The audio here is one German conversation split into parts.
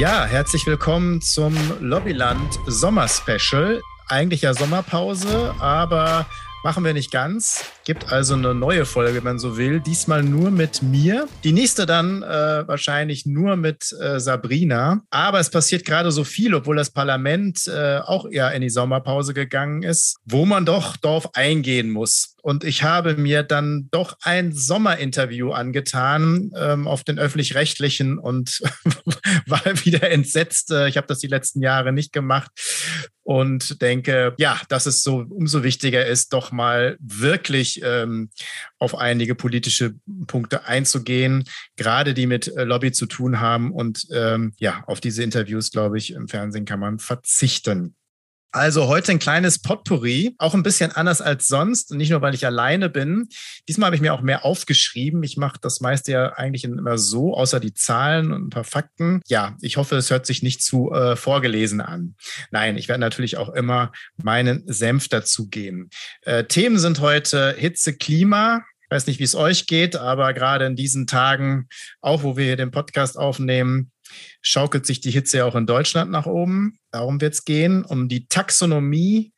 Ja, herzlich willkommen zum Lobbyland Sommerspecial. Eigentlich ja Sommerpause, aber machen wir nicht ganz. Gibt also eine neue Folge, wenn man so will. Diesmal nur mit mir. Die nächste dann äh, wahrscheinlich nur mit äh, Sabrina. Aber es passiert gerade so viel, obwohl das Parlament äh, auch eher in die Sommerpause gegangen ist, wo man doch darauf eingehen muss. Und ich habe mir dann doch ein Sommerinterview angetan ähm, auf den öffentlich-rechtlichen und war wieder entsetzt. Äh, ich habe das die letzten Jahre nicht gemacht und denke, ja, dass es so umso wichtiger ist, doch mal wirklich ähm, auf einige politische Punkte einzugehen, gerade die mit äh, Lobby zu tun haben. Und ähm, ja, auf diese Interviews, glaube ich, im Fernsehen kann man verzichten. Also heute ein kleines Potpourri, auch ein bisschen anders als sonst. Nicht nur, weil ich alleine bin. Diesmal habe ich mir auch mehr aufgeschrieben. Ich mache das meiste ja eigentlich immer so, außer die Zahlen und ein paar Fakten. Ja, ich hoffe, es hört sich nicht zu äh, vorgelesen an. Nein, ich werde natürlich auch immer meinen Senf dazugeben. Äh, Themen sind heute Hitze, Klima, Ich weiß nicht, wie es euch geht, aber gerade in diesen Tagen, auch wo wir hier den Podcast aufnehmen, schaukelt sich die Hitze ja auch in Deutschland nach oben. Darum wird es gehen, um die Taxonomie,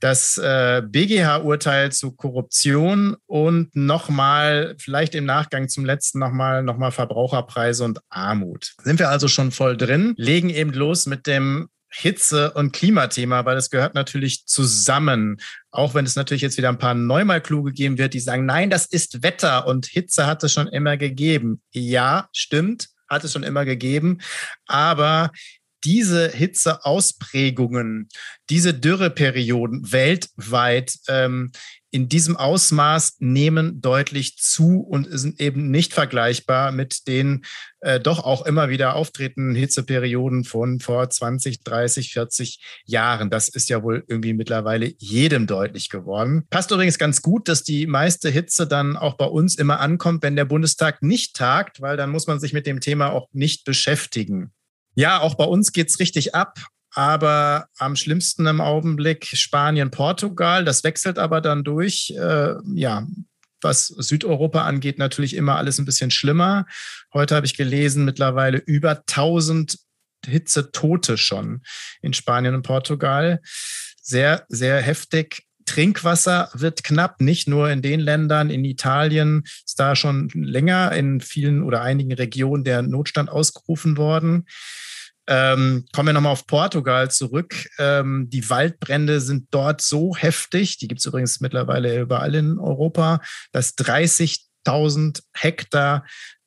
das äh, BGH-Urteil zu Korruption und nochmal, vielleicht im Nachgang zum letzten nochmal, nochmal Verbraucherpreise und Armut. Sind wir also schon voll drin, legen eben los mit dem Hitze- und Klimathema, weil es gehört natürlich zusammen. Auch wenn es natürlich jetzt wieder ein paar Neumalkluge geben wird, die sagen, nein, das ist Wetter und Hitze hat es schon immer gegeben. Ja, stimmt hat es schon immer gegeben. Aber diese Hitzeausprägungen, diese Dürreperioden weltweit ähm, in diesem Ausmaß nehmen deutlich zu und sind eben nicht vergleichbar mit den äh, doch auch immer wieder auftretenden Hitzeperioden von vor 20, 30, 40 Jahren. Das ist ja wohl irgendwie mittlerweile jedem deutlich geworden. Passt übrigens ganz gut, dass die meiste Hitze dann auch bei uns immer ankommt, wenn der Bundestag nicht tagt, weil dann muss man sich mit dem Thema auch nicht beschäftigen. Ja, auch bei uns geht's richtig ab. Aber am schlimmsten im Augenblick Spanien, Portugal. Das wechselt aber dann durch. Äh, ja, was Südeuropa angeht, natürlich immer alles ein bisschen schlimmer. Heute habe ich gelesen, mittlerweile über 1000 Hitzetote schon in Spanien und Portugal. Sehr, sehr heftig. Trinkwasser wird knapp, nicht nur in den Ländern, in Italien ist da schon länger in vielen oder einigen Regionen der Notstand ausgerufen worden. Ähm, kommen wir nochmal auf Portugal zurück. Ähm, die Waldbrände sind dort so heftig, die gibt es übrigens mittlerweile überall in Europa, dass 30.000 Hektar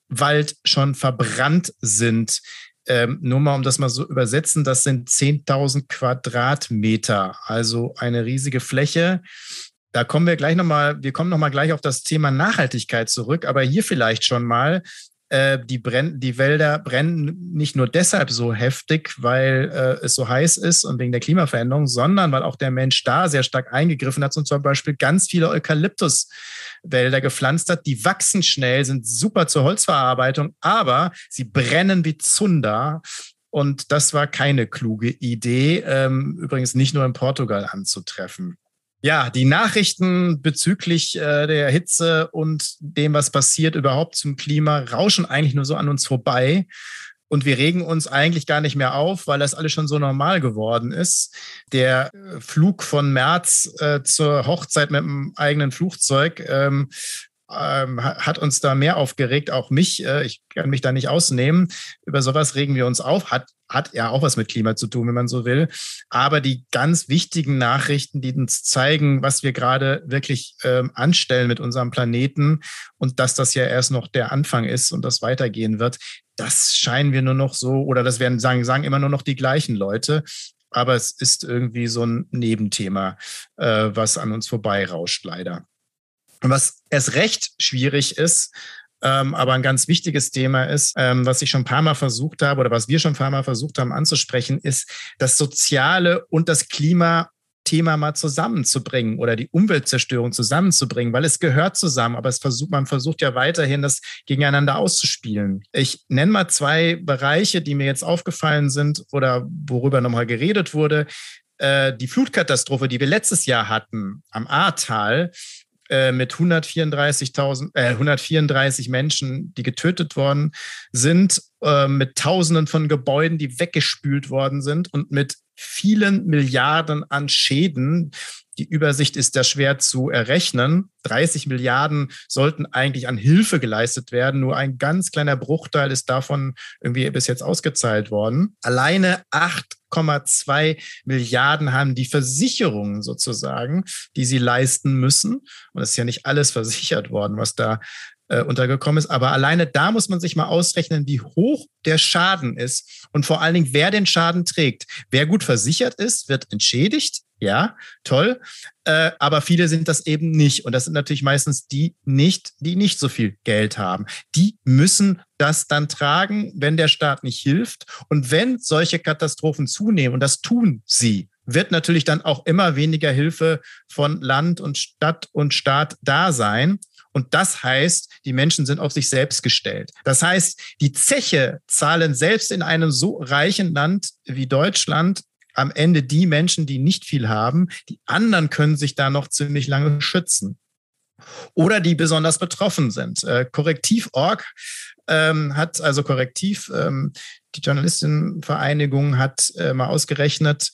Wald schon verbrannt sind. Ähm, nur mal, um das mal so übersetzen, das sind 10.000 Quadratmeter, also eine riesige Fläche. Da kommen wir gleich nochmal, wir kommen nochmal gleich auf das Thema Nachhaltigkeit zurück, aber hier vielleicht schon mal, äh, die, brenn, die Wälder brennen nicht nur deshalb so heftig, weil äh, es so heiß ist und wegen der Klimaveränderung, sondern weil auch der Mensch da sehr stark eingegriffen hat und zum Beispiel ganz viele Eukalyptuswälder gepflanzt hat. Die wachsen schnell, sind super zur Holzverarbeitung, aber sie brennen wie Zunder. Und das war keine kluge Idee, ähm, übrigens nicht nur in Portugal anzutreffen. Ja, die Nachrichten bezüglich äh, der Hitze und dem, was passiert überhaupt zum Klima, rauschen eigentlich nur so an uns vorbei. Und wir regen uns eigentlich gar nicht mehr auf, weil das alles schon so normal geworden ist. Der äh, Flug von März äh, zur Hochzeit mit dem eigenen Flugzeug ähm, ähm, hat uns da mehr aufgeregt, auch mich. Äh, ich kann mich da nicht ausnehmen. Über sowas regen wir uns auf. Hat, hat ja auch was mit Klima zu tun, wenn man so will. Aber die ganz wichtigen Nachrichten, die uns zeigen, was wir gerade wirklich ähm, anstellen mit unserem Planeten und dass das ja erst noch der Anfang ist und das weitergehen wird, das scheinen wir nur noch so, oder das werden sagen, sagen immer nur noch die gleichen Leute aber es ist irgendwie so ein Nebenthema, äh, was an uns vorbeirauscht, leider. Und was erst recht schwierig ist, ähm, aber ein ganz wichtiges Thema ist, ähm, was ich schon ein paar Mal versucht habe oder was wir schon ein paar Mal versucht haben anzusprechen, ist das Soziale und das Klima Thema mal zusammenzubringen oder die Umweltzerstörung zusammenzubringen, weil es gehört zusammen, aber es versucht, man versucht ja weiterhin, das gegeneinander auszuspielen. Ich nenne mal zwei Bereiche, die mir jetzt aufgefallen sind oder worüber nochmal geredet wurde. Äh, die Flutkatastrophe, die wir letztes Jahr hatten am Ahrtal, äh, mit 134.000, äh, 134 Menschen, die getötet worden sind, äh, mit Tausenden von Gebäuden, die weggespült worden sind und mit vielen Milliarden an Schäden. Die Übersicht ist da schwer zu errechnen. 30 Milliarden sollten eigentlich an Hilfe geleistet werden. Nur ein ganz kleiner Bruchteil ist davon irgendwie bis jetzt ausgezahlt worden. Alleine 8,2 Milliarden haben die Versicherungen sozusagen, die sie leisten müssen. Und es ist ja nicht alles versichert worden, was da äh, untergekommen ist. Aber alleine da muss man sich mal ausrechnen, wie hoch der Schaden ist und vor allen Dingen, wer den Schaden trägt. Wer gut versichert ist, wird entschädigt. Ja, toll. Äh, aber viele sind das eben nicht. Und das sind natürlich meistens die nicht, die nicht so viel Geld haben. Die müssen das dann tragen, wenn der Staat nicht hilft. Und wenn solche Katastrophen zunehmen, und das tun sie, wird natürlich dann auch immer weniger Hilfe von Land und Stadt und Staat da sein. Und das heißt, die Menschen sind auf sich selbst gestellt. Das heißt, die Zeche zahlen selbst in einem so reichen Land wie Deutschland am Ende die Menschen, die nicht viel haben. Die anderen können sich da noch ziemlich lange schützen. Oder die besonders betroffen sind. Äh, Korrektiv.org ähm, hat, also Korrektiv, ähm, die Journalistinnenvereinigung hat äh, mal ausgerechnet,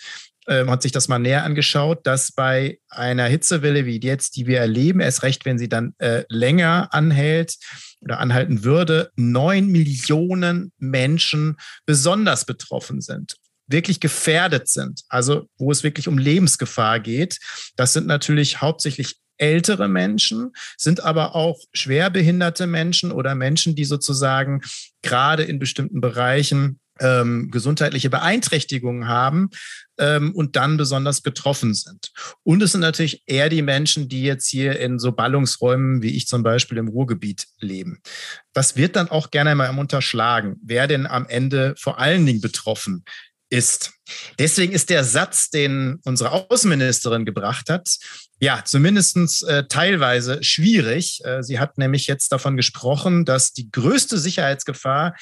ähm, hat sich das mal näher angeschaut, dass bei einer Hitzewelle wie jetzt, die wir erleben, erst recht, wenn sie dann äh, länger anhält oder anhalten würde, neun Millionen Menschen besonders betroffen sind wirklich gefährdet sind, also wo es wirklich um Lebensgefahr geht. Das sind natürlich hauptsächlich ältere Menschen, sind aber auch schwerbehinderte Menschen oder Menschen, die sozusagen gerade in bestimmten Bereichen ähm, gesundheitliche Beeinträchtigungen haben ähm, und dann besonders betroffen sind. Und es sind natürlich eher die Menschen, die jetzt hier in so Ballungsräumen wie ich zum Beispiel im Ruhrgebiet leben. Das wird dann auch gerne mal unterschlagen, wer denn am Ende vor allen Dingen betroffen ist. Deswegen ist der Satz, den unsere Außenministerin gebracht hat, ja, zumindest äh, teilweise schwierig. Äh, sie hat nämlich jetzt davon gesprochen, dass die größte Sicherheitsgefahr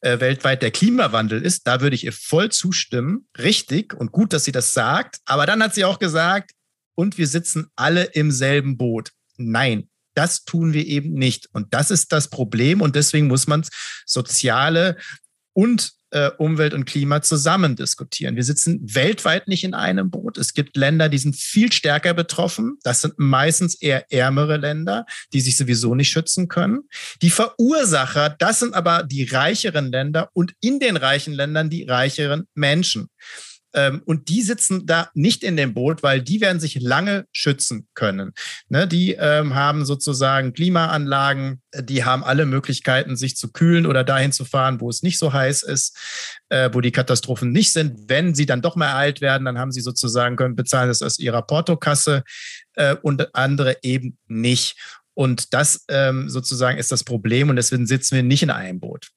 äh, weltweit der Klimawandel ist. Da würde ich ihr voll zustimmen. Richtig und gut, dass sie das sagt. Aber dann hat sie auch gesagt, und wir sitzen alle im selben Boot. Nein, das tun wir eben nicht. Und das ist das Problem. Und deswegen muss man soziale und äh, Umwelt und Klima zusammen diskutieren. Wir sitzen weltweit nicht in einem Boot. Es gibt Länder, die sind viel stärker betroffen. Das sind meistens eher ärmere Länder, die sich sowieso nicht schützen können. Die Verursacher, das sind aber die reicheren Länder und in den reichen Ländern die reicheren Menschen. Ähm, und die sitzen da nicht in dem Boot, weil die werden sich lange schützen können. Ne, die ähm, haben sozusagen Klimaanlagen, die haben alle Möglichkeiten, sich zu kühlen oder dahin zu fahren, wo es nicht so heiß ist, äh, wo die Katastrophen nicht sind. Wenn sie dann doch mal alt werden, dann haben sie sozusagen, können bezahlen das aus ihrer Portokasse äh, und andere eben nicht. Und das ähm, sozusagen ist das Problem und deswegen sitzen wir nicht in einem Boot.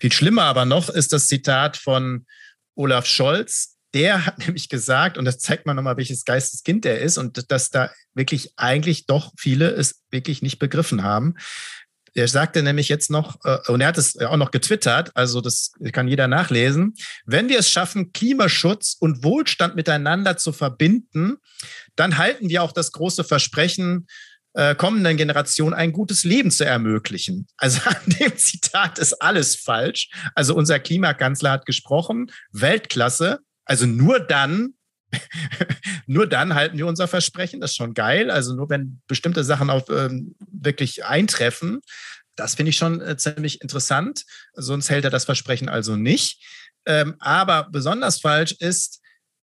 Viel schlimmer aber noch ist das Zitat von Olaf Scholz, der hat nämlich gesagt, und das zeigt man nochmal, welches Geisteskind der ist und dass da wirklich eigentlich doch viele es wirklich nicht begriffen haben. Er sagte nämlich jetzt noch, äh, und er hat es auch noch getwittert, also das kann jeder nachlesen, wenn wir es schaffen, Klimaschutz und Wohlstand miteinander zu verbinden, dann halten wir auch das große Versprechen, äh, kommenden Generationen ein gutes Leben zu ermöglichen. Also an dem Zitat ist alles falsch. Also unser Klimakanzler hat gesprochen, Weltklasse, also nur dann, nur dann halten wir unser Versprechen. Das ist schon geil. Also nur wenn bestimmte Sachen auf ähm, wirklich eintreffen. Das finde ich schon äh, ziemlich interessant. Sonst hält er das Versprechen also nicht. Ähm, aber besonders falsch ist,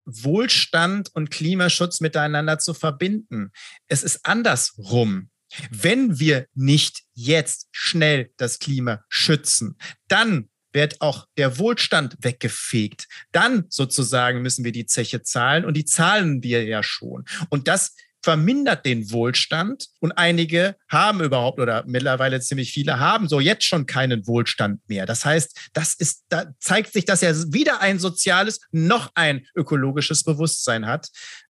Wohlstand und Klimaschutz miteinander zu verbinden. Es ist andersrum. Wenn wir nicht jetzt schnell das Klima schützen, dann wird auch der Wohlstand weggefegt. Dann sozusagen müssen wir die Zeche zahlen und die zahlen wir ja schon. Und das vermindert den Wohlstand und einige haben überhaupt oder mittlerweile ziemlich viele haben so jetzt schon keinen Wohlstand mehr. Das heißt, das ist, da zeigt sich, dass er weder ein soziales noch ein ökologisches Bewusstsein hat.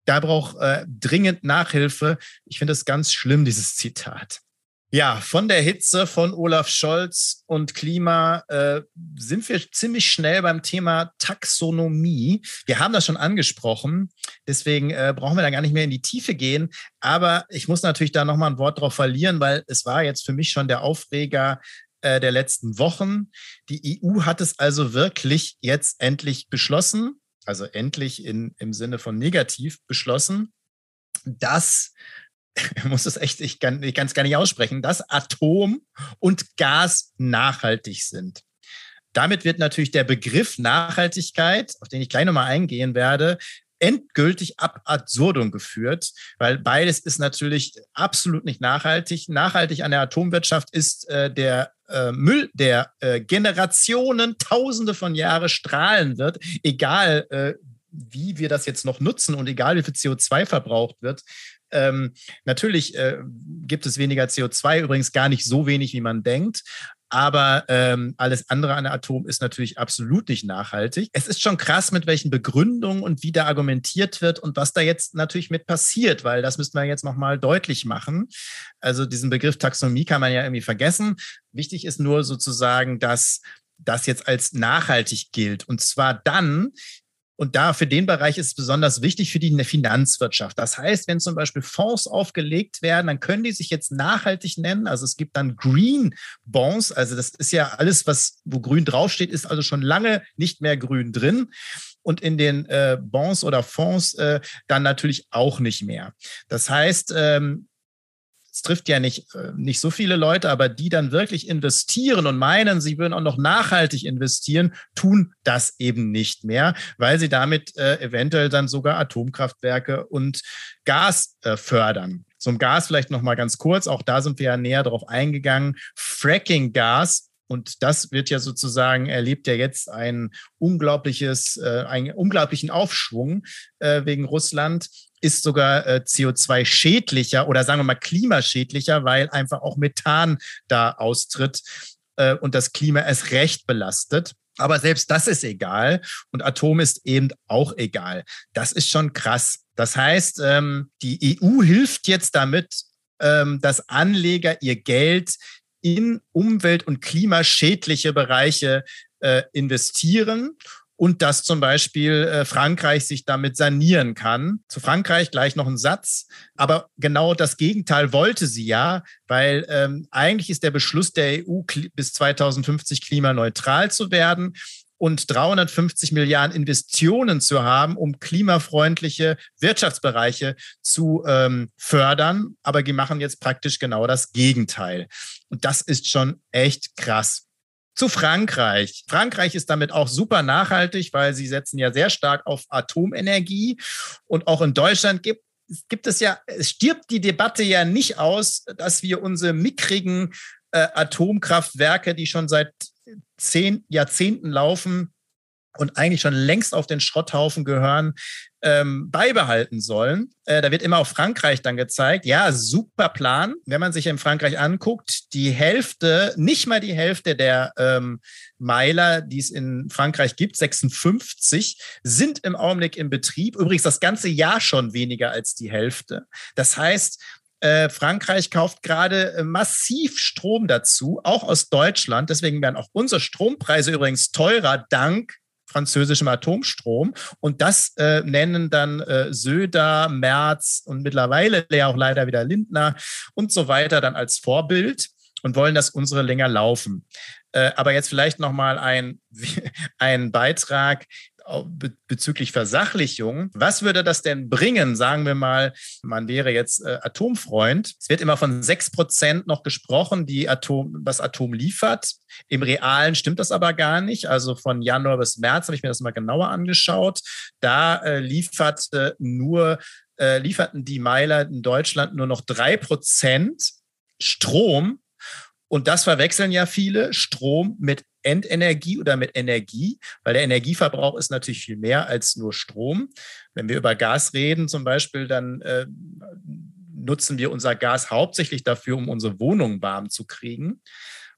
Da braucht äh, dringend Nachhilfe. Ich finde es ganz schlimm, dieses Zitat. Ja, von der Hitze von Olaf Scholz und Klima äh, sind wir ziemlich schnell beim Thema Taxonomie. Wir haben das schon angesprochen, deswegen äh, brauchen wir da gar nicht mehr in die Tiefe gehen. Aber ich muss natürlich da nochmal ein Wort drauf verlieren, weil es war jetzt für mich schon der Aufreger äh, der letzten Wochen. Die EU hat es also wirklich jetzt endlich beschlossen, also endlich in, im Sinne von negativ beschlossen, dass ich muss es echt, ich kann es gar nicht aussprechen, dass Atom und Gas nachhaltig sind. Damit wird natürlich der Begriff Nachhaltigkeit, auf den ich gleich nochmal eingehen werde, endgültig ab absurdum geführt, weil beides ist natürlich absolut nicht nachhaltig. Nachhaltig an der Atomwirtschaft ist äh, der äh, Müll, der äh, Generationen, Tausende von Jahren strahlen wird, egal äh, wie wir das jetzt noch nutzen und egal wie viel CO2 verbraucht wird, ähm, natürlich äh, gibt es weniger CO2, übrigens gar nicht so wenig, wie man denkt. Aber ähm, alles andere an der Atom ist natürlich absolut nicht nachhaltig. Es ist schon krass, mit welchen Begründungen und wie da argumentiert wird und was da jetzt natürlich mit passiert, weil das müssten wir jetzt nochmal deutlich machen. Also diesen Begriff Taxonomie kann man ja irgendwie vergessen. Wichtig ist nur sozusagen, dass das jetzt als nachhaltig gilt. Und zwar dann, und da für den Bereich ist es besonders wichtig für die Finanzwirtschaft. Das heißt, wenn zum Beispiel Fonds aufgelegt werden, dann können die sich jetzt nachhaltig nennen. Also es gibt dann Green Bonds. Also das ist ja alles, was wo grün draufsteht, ist also schon lange nicht mehr grün drin und in den äh, Bonds oder Fonds äh, dann natürlich auch nicht mehr. Das heißt, ähm, es trifft ja nicht, äh, nicht so viele Leute, aber die dann wirklich investieren und meinen, sie würden auch noch nachhaltig investieren, tun das eben nicht mehr, weil sie damit äh, eventuell dann sogar Atomkraftwerke und Gas äh, fördern. Zum Gas vielleicht noch mal ganz kurz, auch da sind wir ja näher darauf eingegangen. Fracking-Gas und das wird ja sozusagen, erlebt ja jetzt ein unglaubliches, einen unglaublichen Aufschwung wegen Russland ist sogar äh, CO2 schädlicher oder sagen wir mal klimaschädlicher, weil einfach auch Methan da austritt äh, und das Klima erst recht belastet. Aber selbst das ist egal und Atom ist eben auch egal. Das ist schon krass. Das heißt, ähm, die EU hilft jetzt damit, ähm, dass Anleger ihr Geld in umwelt- und klimaschädliche Bereiche äh, investieren und dass zum Beispiel äh, Frankreich sich damit sanieren kann. Zu Frankreich gleich noch ein Satz, aber genau das Gegenteil wollte sie ja, weil ähm, eigentlich ist der Beschluss der EU bis 2050 klimaneutral zu werden und 350 Milliarden Investitionen zu haben, um klimafreundliche Wirtschaftsbereiche zu ähm, fördern. Aber die machen jetzt praktisch genau das Gegenteil. Und das ist schon echt krass zu Frankreich. Frankreich ist damit auch super nachhaltig, weil sie setzen ja sehr stark auf Atomenergie. Und auch in Deutschland gibt, gibt es ja, es stirbt die Debatte ja nicht aus, dass wir unsere mickrigen äh, Atomkraftwerke, die schon seit zehn Jahrzehnten laufen, und eigentlich schon längst auf den Schrotthaufen gehören, ähm, beibehalten sollen. Äh, da wird immer auf Frankreich dann gezeigt. Ja, super Plan. Wenn man sich in Frankreich anguckt, die Hälfte, nicht mal die Hälfte der ähm, Meiler, die es in Frankreich gibt, 56, sind im Augenblick im Betrieb. Übrigens das ganze Jahr schon weniger als die Hälfte. Das heißt, äh, Frankreich kauft gerade äh, massiv Strom dazu, auch aus Deutschland. Deswegen werden auch unsere Strompreise übrigens teurer dank französischem Atomstrom. Und das äh, nennen dann äh, Söder, Merz und mittlerweile ja auch leider wieder Lindner und so weiter dann als Vorbild und wollen, dass unsere länger laufen. Äh, aber jetzt vielleicht nochmal ein, ein Beitrag, bezüglich Versachlichung. Was würde das denn bringen? Sagen wir mal, man wäre jetzt äh, Atomfreund. Es wird immer von sechs Prozent noch gesprochen, die Atom, was Atom liefert. Im Realen stimmt das aber gar nicht. Also von Januar bis März habe ich mir das mal genauer angeschaut. Da äh, liefert nur, äh, lieferten die Meiler in Deutschland nur noch drei Prozent Strom und das verwechseln ja viele, Strom mit Endenergie oder mit Energie, weil der Energieverbrauch ist natürlich viel mehr als nur Strom. Wenn wir über Gas reden zum Beispiel, dann äh, nutzen wir unser Gas hauptsächlich dafür, um unsere Wohnungen warm zu kriegen.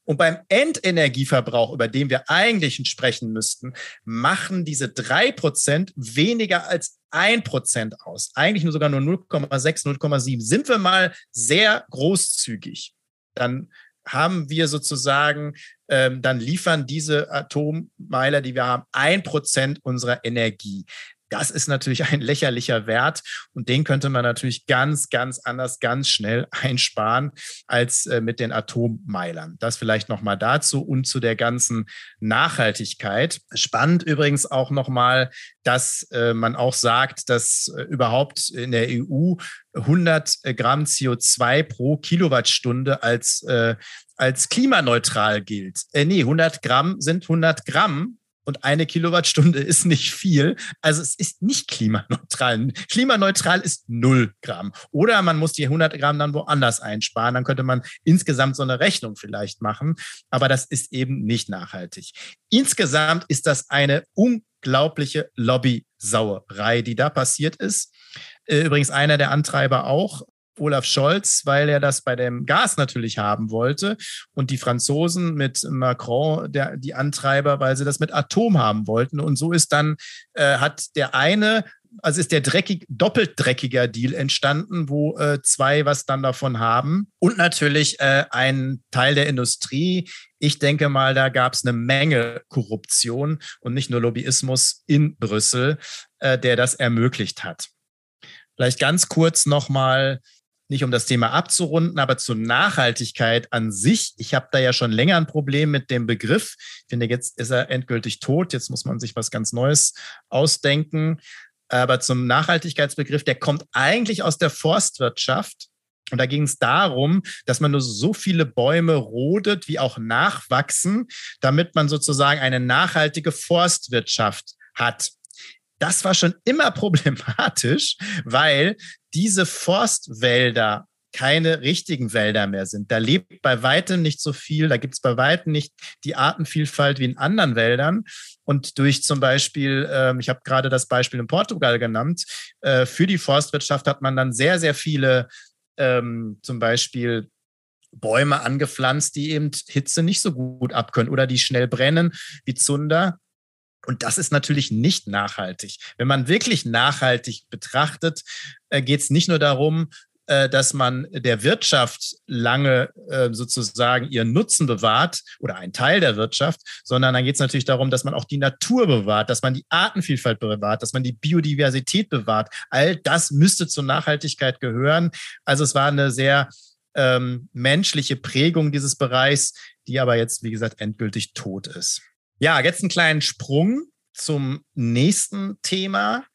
Und beim Endenergieverbrauch, über den wir eigentlich sprechen müssten, machen diese drei Prozent weniger als ein Prozent aus. Eigentlich nur sogar nur 0,6, 0,7. Sind wir mal sehr großzügig. dann haben wir sozusagen, ähm, dann liefern diese Atommeiler, die wir haben, ein Prozent unserer Energie. Das ist natürlich ein lächerlicher Wert und den könnte man natürlich ganz, ganz anders, ganz schnell einsparen als äh, mit den Atommeilern. Das vielleicht nochmal dazu und zu der ganzen Nachhaltigkeit. Spannend übrigens auch nochmal, dass äh, man auch sagt, dass äh, überhaupt in der EU 100 Gramm CO2 pro Kilowattstunde als, als klimaneutral gilt. Äh, nee, 100 Gramm sind 100 Gramm und eine Kilowattstunde ist nicht viel. Also es ist nicht klimaneutral. Klimaneutral ist null Gramm. Oder man muss die 100 Gramm dann woanders einsparen. Dann könnte man insgesamt so eine Rechnung vielleicht machen. Aber das ist eben nicht nachhaltig. Insgesamt ist das eine unglaubliche Lobby-Sauerei, die da passiert ist. Äh, übrigens einer der Antreiber auch Olaf Scholz, weil er das bei dem Gas natürlich haben wollte und die Franzosen mit Macron der, die Antreiber, weil sie das mit Atom haben wollten. Und so ist dann, äh, hat der eine also ist der dreckig, doppelt dreckiger Deal entstanden, wo äh, zwei was dann davon haben. Und natürlich äh, ein Teil der Industrie. Ich denke mal, da gab es eine Menge Korruption und nicht nur Lobbyismus in Brüssel, äh, der das ermöglicht hat. Vielleicht ganz kurz nochmal nicht um das Thema abzurunden, aber zur Nachhaltigkeit an sich. Ich habe da ja schon länger ein Problem mit dem Begriff. Ich finde, jetzt ist er endgültig tot. Jetzt muss man sich was ganz Neues ausdenken. Aber zum Nachhaltigkeitsbegriff, der kommt eigentlich aus der Forstwirtschaft. Und da ging es darum, dass man nur so viele Bäume rodet, wie auch nachwachsen, damit man sozusagen eine nachhaltige Forstwirtschaft hat. Das war schon immer problematisch, weil diese Forstwälder keine richtigen Wälder mehr sind. Da lebt bei weitem nicht so viel, da gibt es bei weitem nicht die Artenvielfalt wie in anderen Wäldern. Und durch zum Beispiel, äh, ich habe gerade das Beispiel in Portugal genannt, äh, für die Forstwirtschaft hat man dann sehr, sehr viele ähm, zum Beispiel Bäume angepflanzt, die eben Hitze nicht so gut abkönnen oder die schnell brennen, wie Zunder. Und das ist natürlich nicht nachhaltig. Wenn man wirklich nachhaltig betrachtet, äh, geht es nicht nur darum, äh, dass man der Wirtschaft lange äh, sozusagen ihren Nutzen bewahrt oder ein Teil der Wirtschaft, sondern dann geht es natürlich darum, dass man auch die Natur bewahrt, dass man die Artenvielfalt bewahrt, dass man die Biodiversität bewahrt. All das müsste zur Nachhaltigkeit gehören. Also es war eine sehr ähm, menschliche Prägung dieses Bereichs, die aber jetzt, wie gesagt, endgültig tot ist. Ja, jetzt einen kleinen Sprung zum nächsten Thema,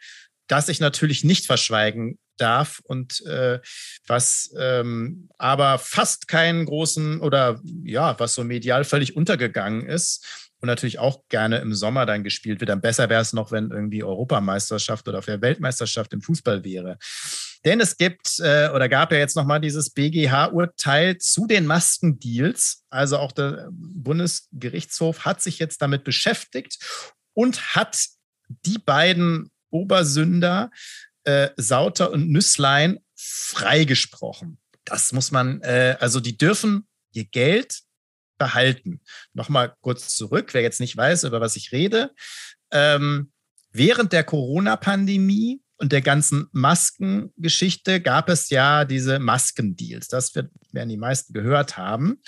das ich natürlich nicht verschweigen darf und äh, was ähm, aber fast keinen großen oder ja, was so medial völlig untergegangen ist und natürlich auch gerne im Sommer dann gespielt wird. Dann besser wäre es noch, wenn irgendwie Europameisterschaft oder auf der Weltmeisterschaft im Fußball wäre. Denn es gibt äh, oder gab ja jetzt nochmal dieses BGH-Urteil zu den Maskendeals. Also auch der Bundesgerichtshof hat sich jetzt damit beschäftigt und hat die beiden Obersünder äh, Sauter und Nüsslein freigesprochen. Das muss man, äh, also die dürfen ihr Geld behalten. Nochmal kurz zurück, wer jetzt nicht weiß, über was ich rede. Ähm, während der Corona-Pandemie und der ganzen Maskengeschichte gab es ja diese Maskendeals. Das wird, werden die meisten gehört haben.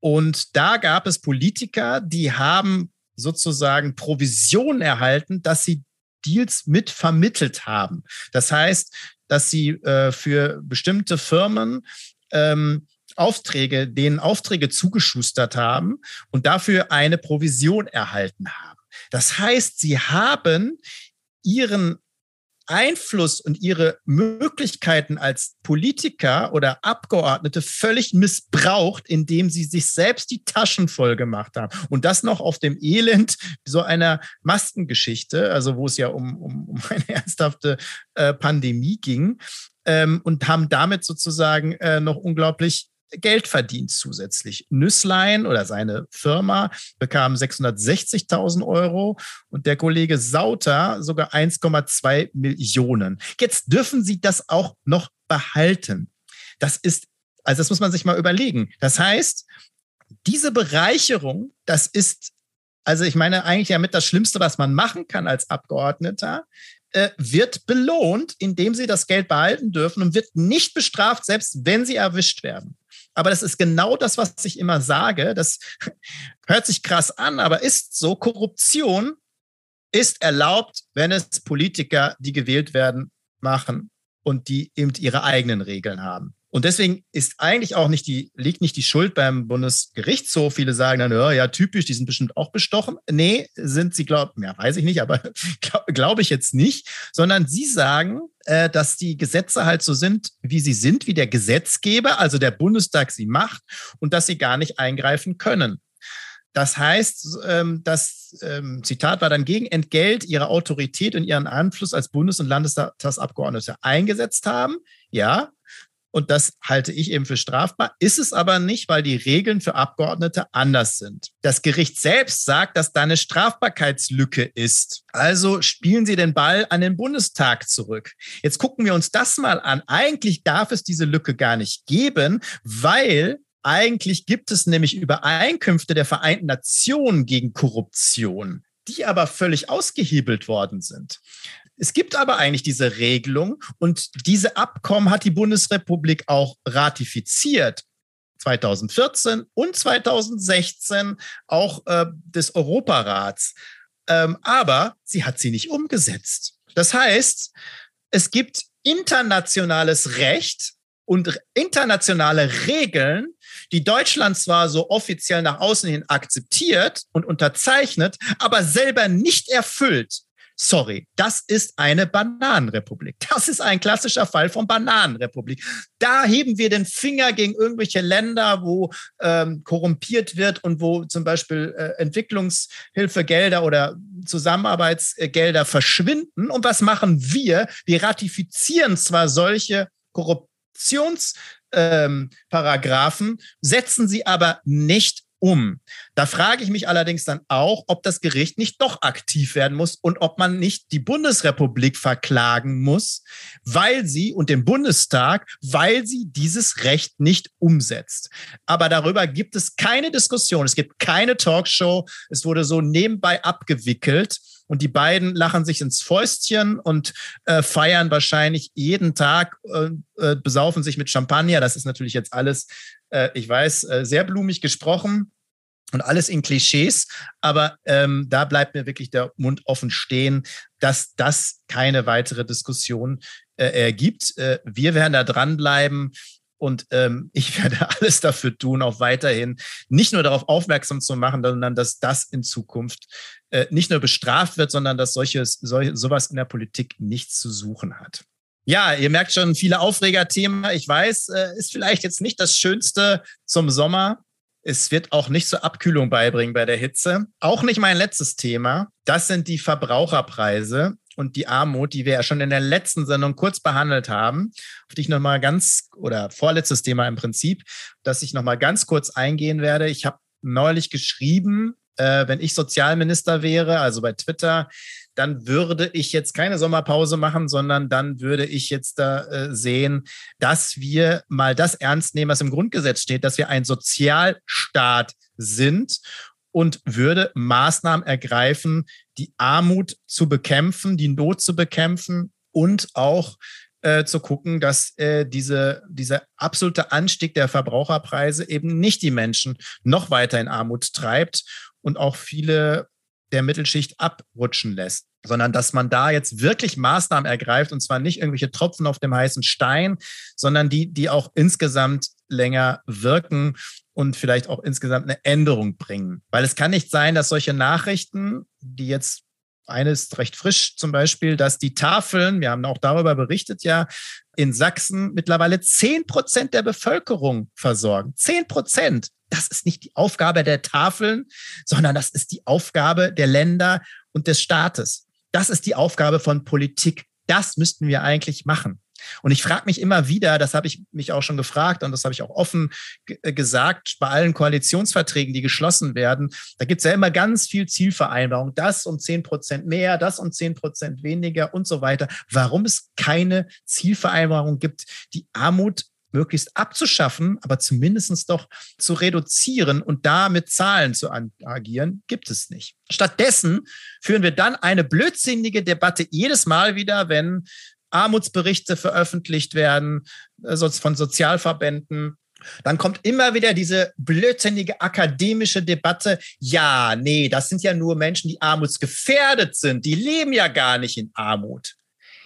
Und da gab es Politiker, die haben sozusagen Provision erhalten, dass sie Deals mit vermittelt haben. Das heißt, dass sie äh, für bestimmte Firmen ähm, Aufträge, denen Aufträge zugeschustert haben und dafür eine Provision erhalten haben. Das heißt, sie haben ihren Einfluss und ihre Möglichkeiten als Politiker oder Abgeordnete völlig missbraucht, indem sie sich selbst die Taschen voll gemacht haben. Und das noch auf dem Elend so einer Maskengeschichte, also wo es ja um, um, um eine ernsthafte äh, Pandemie ging, ähm, und haben damit sozusagen äh, noch unglaublich Geld verdient zusätzlich. Nüsslein oder seine Firma bekam 660.000 Euro und der Kollege Sauter sogar 1,2 Millionen. Jetzt dürfen sie das auch noch behalten. Das ist, also das muss man sich mal überlegen. Das heißt, diese Bereicherung, das ist, also ich meine eigentlich ja mit das Schlimmste, was man machen kann als Abgeordneter, äh, wird belohnt, indem sie das Geld behalten dürfen und wird nicht bestraft, selbst wenn sie erwischt werden. Aber das ist genau das, was ich immer sage. Das hört sich krass an, aber ist so. Korruption ist erlaubt, wenn es Politiker, die gewählt werden, machen und die eben ihre eigenen Regeln haben. Und deswegen ist eigentlich auch nicht die, liegt nicht die Schuld beim Bundesgerichtshof. Viele sagen dann, ja, ja typisch, die sind bestimmt auch bestochen. Nee, sind sie, glauben, ja, weiß ich nicht, aber glaube glaub ich jetzt nicht, sondern sie sagen, äh, dass die Gesetze halt so sind, wie sie sind, wie der Gesetzgeber, also der Bundestag sie macht und dass sie gar nicht eingreifen können. Das heißt, ähm, das ähm, Zitat war dann gegen Entgelt ihre Autorität und ihren Einfluss als Bundes- und Landestagsabgeordnete eingesetzt haben. Ja, und das halte ich eben für strafbar, ist es aber nicht, weil die Regeln für Abgeordnete anders sind. Das Gericht selbst sagt, dass da eine Strafbarkeitslücke ist. Also spielen Sie den Ball an den Bundestag zurück. Jetzt gucken wir uns das mal an. Eigentlich darf es diese Lücke gar nicht geben, weil eigentlich gibt es nämlich Übereinkünfte der Vereinten Nationen gegen Korruption die aber völlig ausgehebelt worden sind. Es gibt aber eigentlich diese Regelung und diese Abkommen hat die Bundesrepublik auch ratifiziert. 2014 und 2016 auch äh, des Europarats. Ähm, aber sie hat sie nicht umgesetzt. Das heißt, es gibt internationales Recht und internationale Regeln, die Deutschland zwar so offiziell nach außen hin akzeptiert und unterzeichnet, aber selber nicht erfüllt. Sorry, das ist eine Bananenrepublik. Das ist ein klassischer Fall von Bananenrepublik. Da heben wir den Finger gegen irgendwelche Länder, wo ähm, korrumpiert wird und wo zum Beispiel äh, Entwicklungshilfegelder oder Zusammenarbeitsgelder verschwinden. Und was machen wir? Wir ratifizieren zwar solche Korruptionsparagraphen, ähm, setzen sie aber nicht um. Da frage ich mich allerdings dann auch, ob das Gericht nicht doch aktiv werden muss und ob man nicht die Bundesrepublik verklagen muss, weil sie und den Bundestag, weil sie dieses Recht nicht umsetzt. Aber darüber gibt es keine Diskussion. Es gibt keine Talkshow. Es wurde so nebenbei abgewickelt. Und die beiden lachen sich ins Fäustchen und äh, feiern wahrscheinlich jeden Tag, äh, äh, besaufen sich mit Champagner. Das ist natürlich jetzt alles äh, ich weiß, äh, sehr blumig gesprochen und alles in Klischees, aber ähm, da bleibt mir wirklich der Mund offen stehen, dass das keine weitere Diskussion äh, ergibt. Äh, wir werden da dranbleiben. Und ähm, ich werde alles dafür tun, auch weiterhin nicht nur darauf aufmerksam zu machen, sondern dass das in Zukunft äh, nicht nur bestraft wird, sondern dass solches, solch, sowas in der Politik nichts zu suchen hat. Ja, ihr merkt schon viele Aufregerthemen. Ich weiß, äh, ist vielleicht jetzt nicht das Schönste zum Sommer. Es wird auch nicht zur Abkühlung beibringen bei der Hitze. Auch nicht mein letztes Thema. Das sind die Verbraucherpreise und die Armut, die wir ja schon in der letzten Sendung kurz behandelt haben, auf die ich nochmal ganz, oder vorletztes Thema im Prinzip, dass ich nochmal ganz kurz eingehen werde. Ich habe neulich geschrieben, äh, wenn ich Sozialminister wäre, also bei Twitter, dann würde ich jetzt keine Sommerpause machen, sondern dann würde ich jetzt da äh, sehen, dass wir mal das ernst nehmen, was im Grundgesetz steht, dass wir ein Sozialstaat sind und würde Maßnahmen ergreifen, die Armut zu bekämpfen, die Not zu bekämpfen und auch äh, zu gucken, dass äh, diese, dieser absolute Anstieg der Verbraucherpreise eben nicht die Menschen noch weiter in Armut treibt und auch viele der Mittelschicht abrutschen lässt, sondern dass man da jetzt wirklich Maßnahmen ergreift und zwar nicht irgendwelche Tropfen auf dem heißen Stein, sondern die, die auch insgesamt länger wirken und vielleicht auch insgesamt eine Änderung bringen. Weil es kann nicht sein, dass solche Nachrichten, die jetzt eines recht frisch zum Beispiel, dass die Tafeln, wir haben auch darüber berichtet ja, in Sachsen mittlerweile zehn Prozent der Bevölkerung versorgen. Zehn Prozent das ist nicht die Aufgabe der Tafeln, sondern das ist die Aufgabe der Länder und des Staates. Das ist die Aufgabe von Politik. Das müssten wir eigentlich machen. Und ich frage mich immer wieder, das habe ich mich auch schon gefragt und das habe ich auch offen äh, gesagt, bei allen Koalitionsverträgen, die geschlossen werden, da gibt es ja immer ganz viel Zielvereinbarung, das um zehn Prozent mehr, das um zehn Prozent weniger und so weiter. Warum es keine Zielvereinbarung gibt, die Armut möglichst abzuschaffen, aber zumindest doch zu reduzieren und da mit Zahlen zu agieren, gibt es nicht. Stattdessen führen wir dann eine blödsinnige Debatte jedes Mal wieder, wenn Armutsberichte veröffentlicht werden äh, von Sozialverbänden Dann kommt immer wieder diese blödsinnige akademische Debatte. Ja, nee, das sind ja nur Menschen, die armutsgefährdet sind. Die leben ja gar nicht in Armut.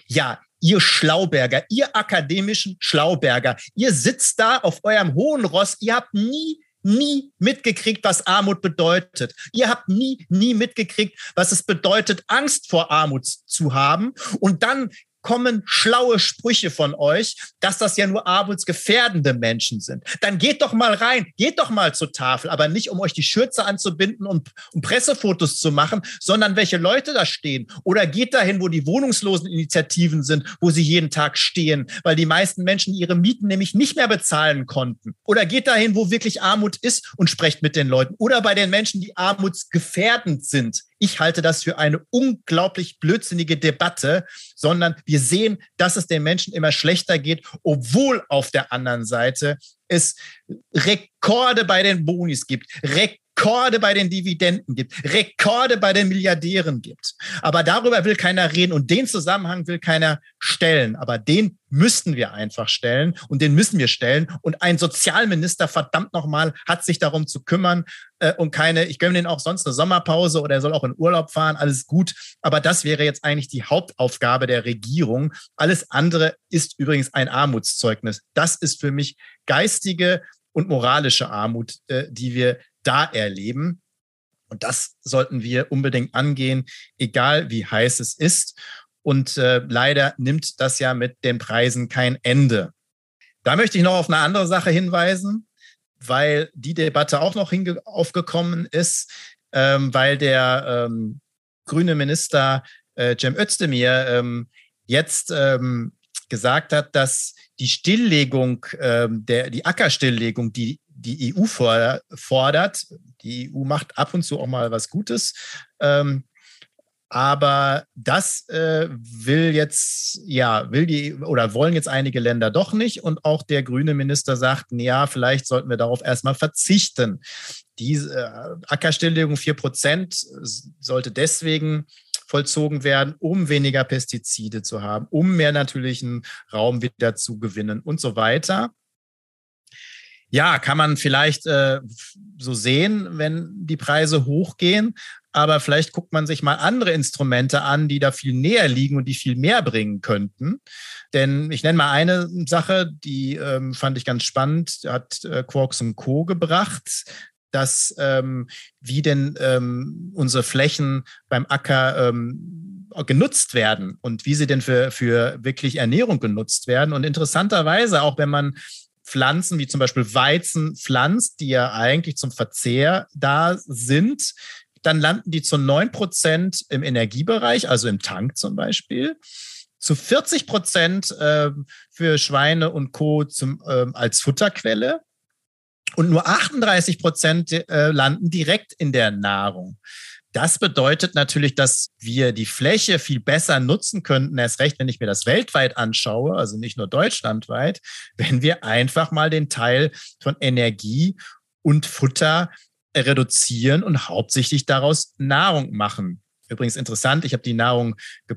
Ja, ihr Schlauberger, ihr akademischen Schlauberger, ihr sitzt da auf eurem hohen Ross. Ihr habt nie nie mitgekriegt, was Armut bedeutet. Ihr habt nie, nie mitgekriegt, was es bedeutet, Angst vor Armut zu haben. Und dann kommen schlaue Sprüche von euch, dass das ja nur armutsgefährdende Menschen sind. Dann geht doch mal rein, geht doch mal zur Tafel, aber nicht um euch die Schürze anzubinden und um Pressefotos zu machen, sondern welche Leute da stehen. Oder geht dahin, wo die wohnungslosen Initiativen sind, wo sie jeden Tag stehen, weil die meisten Menschen ihre Mieten nämlich nicht mehr bezahlen konnten. Oder geht dahin, wo wirklich Armut ist und sprecht mit den Leuten. Oder bei den Menschen, die armutsgefährdend sind. Ich halte das für eine unglaublich blödsinnige Debatte, sondern wir sehen, dass es den Menschen immer schlechter geht, obwohl auf der anderen Seite es Rekorde bei den Bonis gibt, Rekorde Rekorde bei den Dividenden gibt, Rekorde bei den Milliardären gibt. Aber darüber will keiner reden und den Zusammenhang will keiner stellen. Aber den müssten wir einfach stellen und den müssen wir stellen. Und ein Sozialminister, verdammt nochmal, hat sich darum zu kümmern äh, und keine, ich gönne den auch sonst eine Sommerpause oder er soll auch in Urlaub fahren, alles gut. Aber das wäre jetzt eigentlich die Hauptaufgabe der Regierung. Alles andere ist übrigens ein Armutszeugnis. Das ist für mich geistige und moralische Armut, äh, die wir da erleben. Und das sollten wir unbedingt angehen, egal wie heiß es ist. Und äh, leider nimmt das ja mit den Preisen kein Ende. Da möchte ich noch auf eine andere Sache hinweisen, weil die Debatte auch noch aufgekommen ist, ähm, weil der ähm, grüne Minister äh, Cem Özdemir ähm, jetzt ähm, gesagt hat, dass die Stilllegung, ähm, der, die Ackerstilllegung, die die EU fordert. Die EU macht ab und zu auch mal was Gutes. Ähm, aber das äh, will jetzt, ja, will die oder wollen jetzt einige Länder doch nicht. Und auch der grüne Minister sagt, ja, vielleicht sollten wir darauf erstmal verzichten. Die äh, Ackerstilllegung 4 Prozent sollte deswegen vollzogen werden, um weniger Pestizide zu haben, um mehr natürlichen Raum wieder zu gewinnen und so weiter ja, kann man vielleicht äh, so sehen, wenn die Preise hochgehen. Aber vielleicht guckt man sich mal andere Instrumente an, die da viel näher liegen und die viel mehr bringen könnten. Denn ich nenne mal eine Sache, die ähm, fand ich ganz spannend, hat äh, Quarks und Co. gebracht dass ähm, wie denn ähm, unsere Flächen beim Acker ähm, genutzt werden und wie sie denn für, für wirklich Ernährung genutzt werden. Und interessanterweise, auch wenn man Pflanzen wie zum Beispiel Weizen pflanzt, die ja eigentlich zum Verzehr da sind, dann landen die zu 9 Prozent im Energiebereich, also im Tank zum Beispiel, zu 40 Prozent äh, für Schweine und Co. Zum, äh, als Futterquelle und nur 38 Prozent äh, landen direkt in der Nahrung. Das bedeutet natürlich, dass wir die Fläche viel besser nutzen könnten, erst recht, wenn ich mir das weltweit anschaue, also nicht nur deutschlandweit, wenn wir einfach mal den Teil von Energie und Futter reduzieren und hauptsächlich daraus Nahrung machen. Übrigens interessant, ich habe die Nahrung Ah,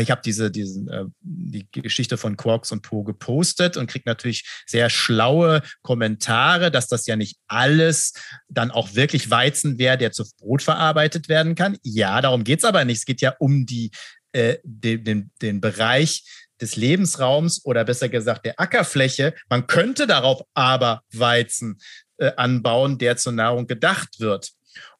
ich habe diese, diesen, äh, die Geschichte von Quarks und Po gepostet und kriege natürlich sehr schlaue Kommentare, dass das ja nicht alles dann auch wirklich Weizen wäre, der zu Brot verarbeitet werden kann. Ja, darum geht es aber nicht. Es geht ja um die, äh, den, den, den Bereich des Lebensraums oder besser gesagt der Ackerfläche. Man könnte darauf aber Weizen äh, anbauen, der zur Nahrung gedacht wird.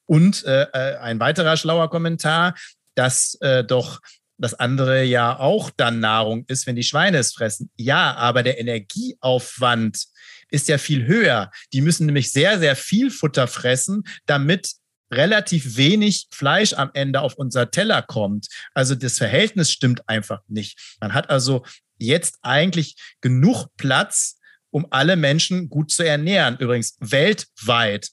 Und äh, äh ein weiterer schlauer Kommentar, dass äh, doch das andere ja auch dann Nahrung ist, wenn die Schweine es fressen. Ja, aber der Energieaufwand ist ja viel höher. Die müssen nämlich sehr, sehr viel Futter fressen, damit relativ wenig Fleisch am Ende auf unser Teller kommt. Also das Verhältnis stimmt einfach nicht. Man hat also jetzt eigentlich genug Platz, um alle Menschen gut zu ernähren. Übrigens weltweit.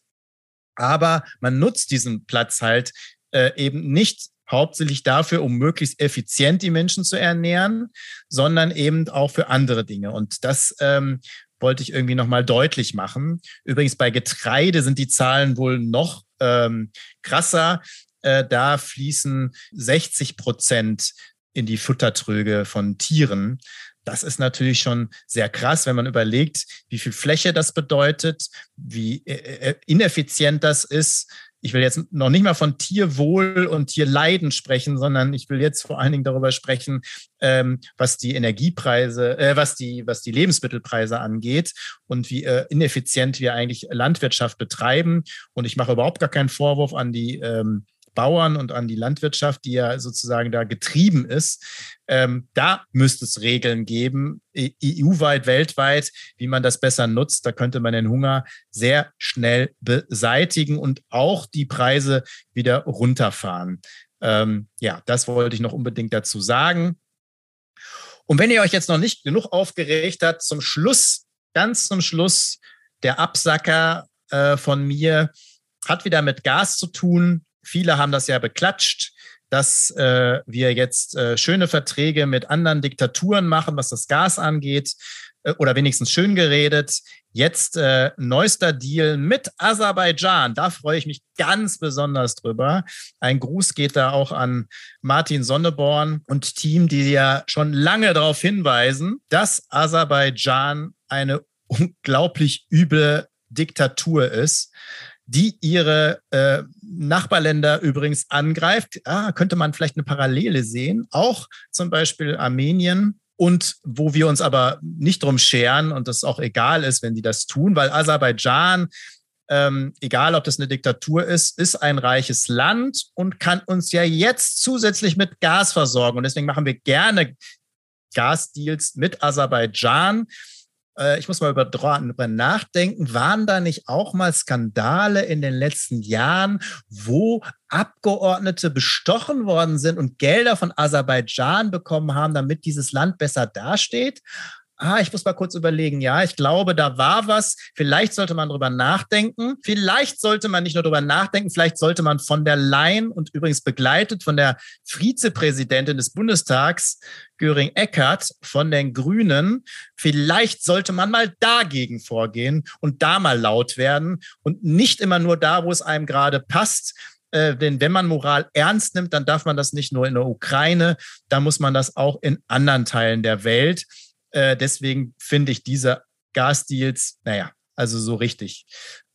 Aber man nutzt diesen Platz halt äh, eben nicht hauptsächlich dafür, um möglichst effizient die Menschen zu ernähren, sondern eben auch für andere Dinge. Und das ähm, wollte ich irgendwie nochmal deutlich machen. Übrigens bei Getreide sind die Zahlen wohl noch ähm, krasser. Äh, da fließen 60 Prozent in die Futtertröge von Tieren. Das ist natürlich schon sehr krass, wenn man überlegt, wie viel Fläche das bedeutet, wie äh, äh, ineffizient das ist. Ich will jetzt noch nicht mal von Tierwohl und Tierleiden sprechen, sondern ich will jetzt vor allen Dingen darüber sprechen, ähm, was die Energiepreise, äh, was die, was die Lebensmittelpreise angeht und wie äh, ineffizient wir eigentlich Landwirtschaft betreiben. Und ich mache überhaupt gar keinen Vorwurf an die ähm, Bauern und an die Landwirtschaft, die ja sozusagen da getrieben ist. Ähm, da müsste es Regeln geben, EU-weit, weltweit, wie man das besser nutzt. Da könnte man den Hunger sehr schnell beseitigen und auch die Preise wieder runterfahren. Ähm, ja, das wollte ich noch unbedingt dazu sagen. Und wenn ihr euch jetzt noch nicht genug aufgeregt habt, zum Schluss, ganz zum Schluss, der Absacker äh, von mir hat wieder mit Gas zu tun. Viele haben das ja beklatscht, dass äh, wir jetzt äh, schöne Verträge mit anderen Diktaturen machen, was das Gas angeht, äh, oder wenigstens schön geredet. Jetzt äh, neuester Deal mit Aserbaidschan. Da freue ich mich ganz besonders drüber. Ein Gruß geht da auch an Martin Sonneborn und Team, die ja schon lange darauf hinweisen, dass Aserbaidschan eine unglaublich üble Diktatur ist die ihre äh, Nachbarländer übrigens angreift. Ah, könnte man vielleicht eine Parallele sehen, auch zum Beispiel Armenien. Und wo wir uns aber nicht drum scheren und das auch egal ist, wenn die das tun, weil Aserbaidschan, ähm, egal ob das eine Diktatur ist, ist ein reiches Land und kann uns ja jetzt zusätzlich mit Gas versorgen. Und deswegen machen wir gerne Gasdeals mit Aserbaidschan ich muss mal über, über nachdenken, waren da nicht auch mal Skandale in den letzten Jahren, wo Abgeordnete bestochen worden sind und Gelder von Aserbaidschan bekommen haben, damit dieses Land besser dasteht? Ah, ich muss mal kurz überlegen, ja, ich glaube, da war was. Vielleicht sollte man drüber nachdenken. Vielleicht sollte man nicht nur drüber nachdenken, vielleicht sollte man von der Leyen und übrigens begleitet von der Vizepräsidentin des Bundestags, Göring Eckert von den Grünen, vielleicht sollte man mal dagegen vorgehen und da mal laut werden und nicht immer nur da, wo es einem gerade passt. Äh, denn wenn man Moral ernst nimmt, dann darf man das nicht nur in der Ukraine, da muss man das auch in anderen Teilen der Welt. Äh, deswegen finde ich diese Gasdeals, naja, also so richtig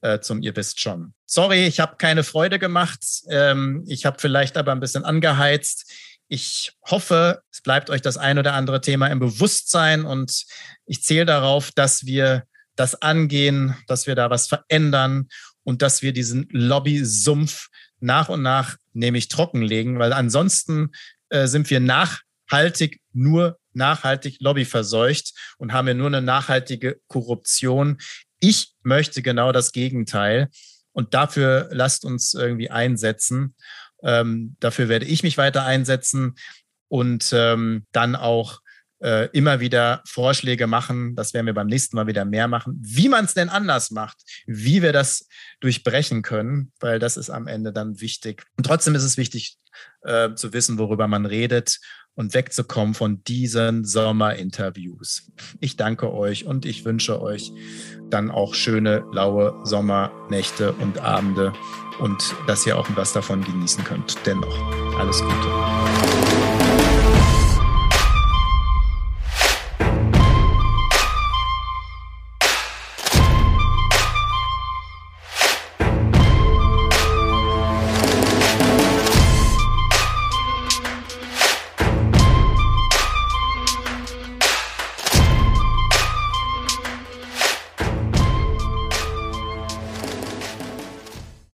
äh, zum ihr wisst schon. Sorry, ich habe keine Freude gemacht. Ähm, ich habe vielleicht aber ein bisschen angeheizt. Ich hoffe, es bleibt euch das ein oder andere Thema im Bewusstsein und ich zähle darauf, dass wir das angehen, dass wir da was verändern und dass wir diesen Lobby-Sumpf nach und nach nämlich trockenlegen, weil ansonsten äh, sind wir nachhaltig nur nachhaltig lobbyverseucht und haben wir nur eine nachhaltige Korruption. Ich möchte genau das Gegenteil. Und dafür lasst uns irgendwie einsetzen. Ähm, dafür werde ich mich weiter einsetzen und ähm, dann auch äh, immer wieder Vorschläge machen. Das werden wir beim nächsten Mal wieder mehr machen. Wie man es denn anders macht, wie wir das durchbrechen können, weil das ist am Ende dann wichtig. Und trotzdem ist es wichtig äh, zu wissen, worüber man redet und wegzukommen von diesen Sommerinterviews. Ich danke euch und ich wünsche euch dann auch schöne, laue Sommernächte und Abende und dass ihr auch was davon genießen könnt. Dennoch, alles Gute.